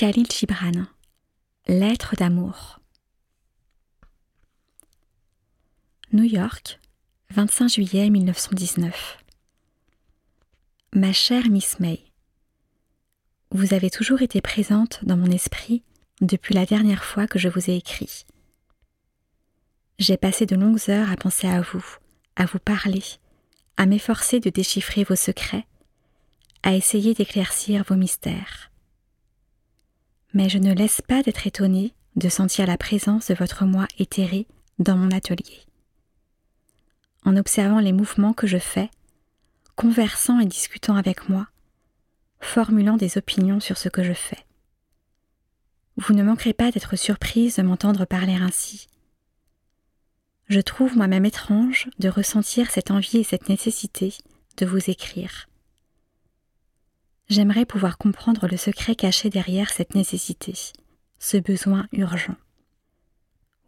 Khalil Gibran Lettre d'amour New York, 25 juillet 1919 Ma chère Miss May, vous avez toujours été présente dans mon esprit depuis la dernière fois que je vous ai écrit. J'ai passé de longues heures à penser à vous, à vous parler, à m'efforcer de déchiffrer vos secrets, à essayer d'éclaircir vos mystères. Mais je ne laisse pas d'être étonnée de sentir la présence de votre moi éthéré dans mon atelier. En observant les mouvements que je fais, conversant et discutant avec moi, formulant des opinions sur ce que je fais. Vous ne manquerez pas d'être surprise de m'entendre parler ainsi. Je trouve moi-même étrange de ressentir cette envie et cette nécessité de vous écrire. J'aimerais pouvoir comprendre le secret caché derrière cette nécessité, ce besoin urgent.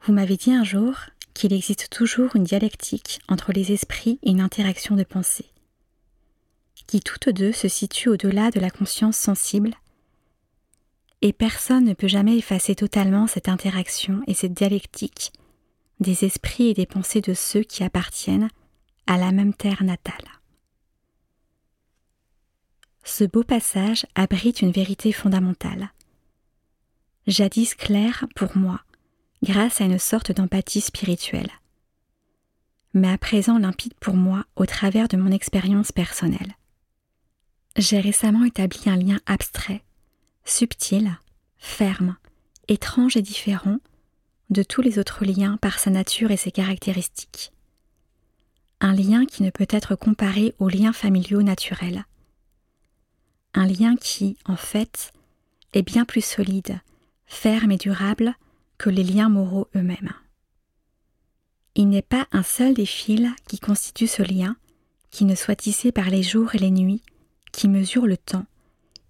Vous m'avez dit un jour qu'il existe toujours une dialectique entre les esprits et une interaction de pensée, qui toutes deux se situent au-delà de la conscience sensible, et personne ne peut jamais effacer totalement cette interaction et cette dialectique des esprits et des pensées de ceux qui appartiennent à la même terre natale. Ce beau passage abrite une vérité fondamentale. Jadis claire pour moi, grâce à une sorte d'empathie spirituelle, mais à présent limpide pour moi au travers de mon expérience personnelle. J'ai récemment établi un lien abstrait, subtil, ferme, étrange et différent de tous les autres liens par sa nature et ses caractéristiques. Un lien qui ne peut être comparé aux liens familiaux naturels. Un lien qui, en fait, est bien plus solide, ferme et durable que les liens moraux eux-mêmes. Il n'est pas un seul des fils qui constituent ce lien qui ne soit tissé par les jours et les nuits, qui mesurent le temps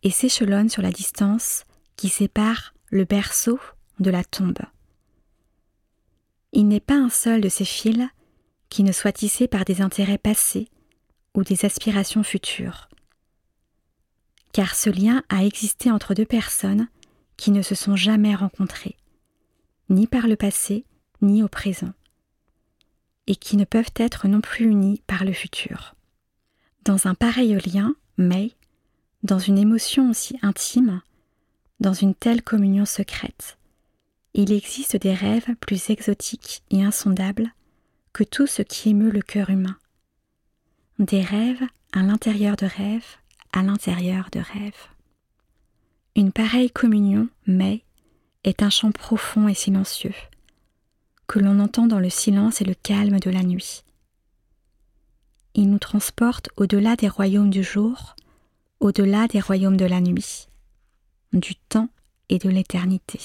et s'échelonne sur la distance qui sépare le berceau de la tombe. Il n'est pas un seul de ces fils qui ne soit tissé par des intérêts passés ou des aspirations futures. Car ce lien a existé entre deux personnes qui ne se sont jamais rencontrées, ni par le passé, ni au présent, et qui ne peuvent être non plus unies par le futur. Dans un pareil lien, mais, dans une émotion aussi intime, dans une telle communion secrète, il existe des rêves plus exotiques et insondables que tout ce qui émeut le cœur humain. Des rêves à l'intérieur de rêves, à l'intérieur de rêves. Une pareille communion, mais, est un chant profond et silencieux, que l'on entend dans le silence et le calme de la nuit. Il nous transporte au-delà des royaumes du jour, au-delà des royaumes de la nuit, du temps et de l'éternité.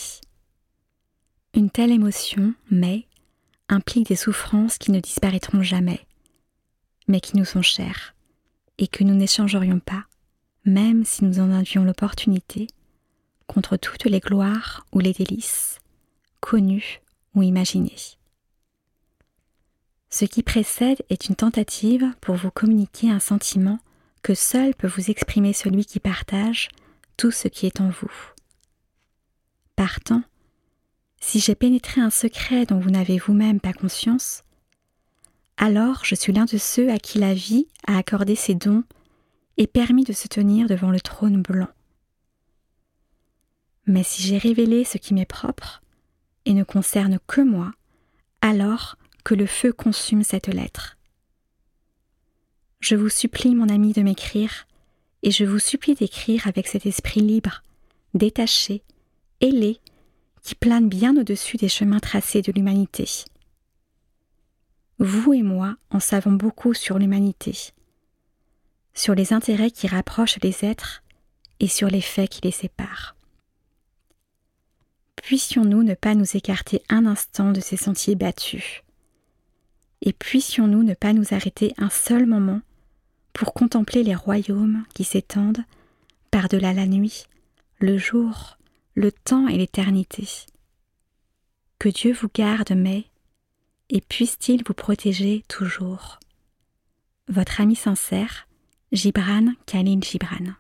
Une telle émotion, mais, implique des souffrances qui ne disparaîtront jamais, mais qui nous sont chères, et que nous n'échangerions pas, même si nous en avions l'opportunité, contre toutes les gloires ou les délices, connues ou imaginées. Ce qui précède est une tentative pour vous communiquer un sentiment que seul peut vous exprimer celui qui partage tout ce qui est en vous. Partant, si j'ai pénétré un secret dont vous n'avez vous-même pas conscience, alors je suis l'un de ceux à qui la vie a accordé ses dons et permis de se tenir devant le trône blanc. Mais si j'ai révélé ce qui m'est propre et ne concerne que moi, alors que le feu consume cette lettre. Je vous supplie, mon ami, de m'écrire, et je vous supplie d'écrire avec cet esprit libre, détaché, ailé, qui plane bien au-dessus des chemins tracés de l'humanité. Vous et moi en savons beaucoup sur l'humanité, sur les intérêts qui rapprochent les êtres et sur les faits qui les séparent. Puissions-nous ne pas nous écarter un instant de ces sentiers battus, et puissions-nous ne pas nous arrêter un seul moment pour contempler les royaumes qui s'étendent par-delà la nuit, le jour le temps et l'éternité. Que Dieu vous garde, mais, et puisse-t-il vous protéger toujours? Votre ami sincère, Gibran Khalil Gibran.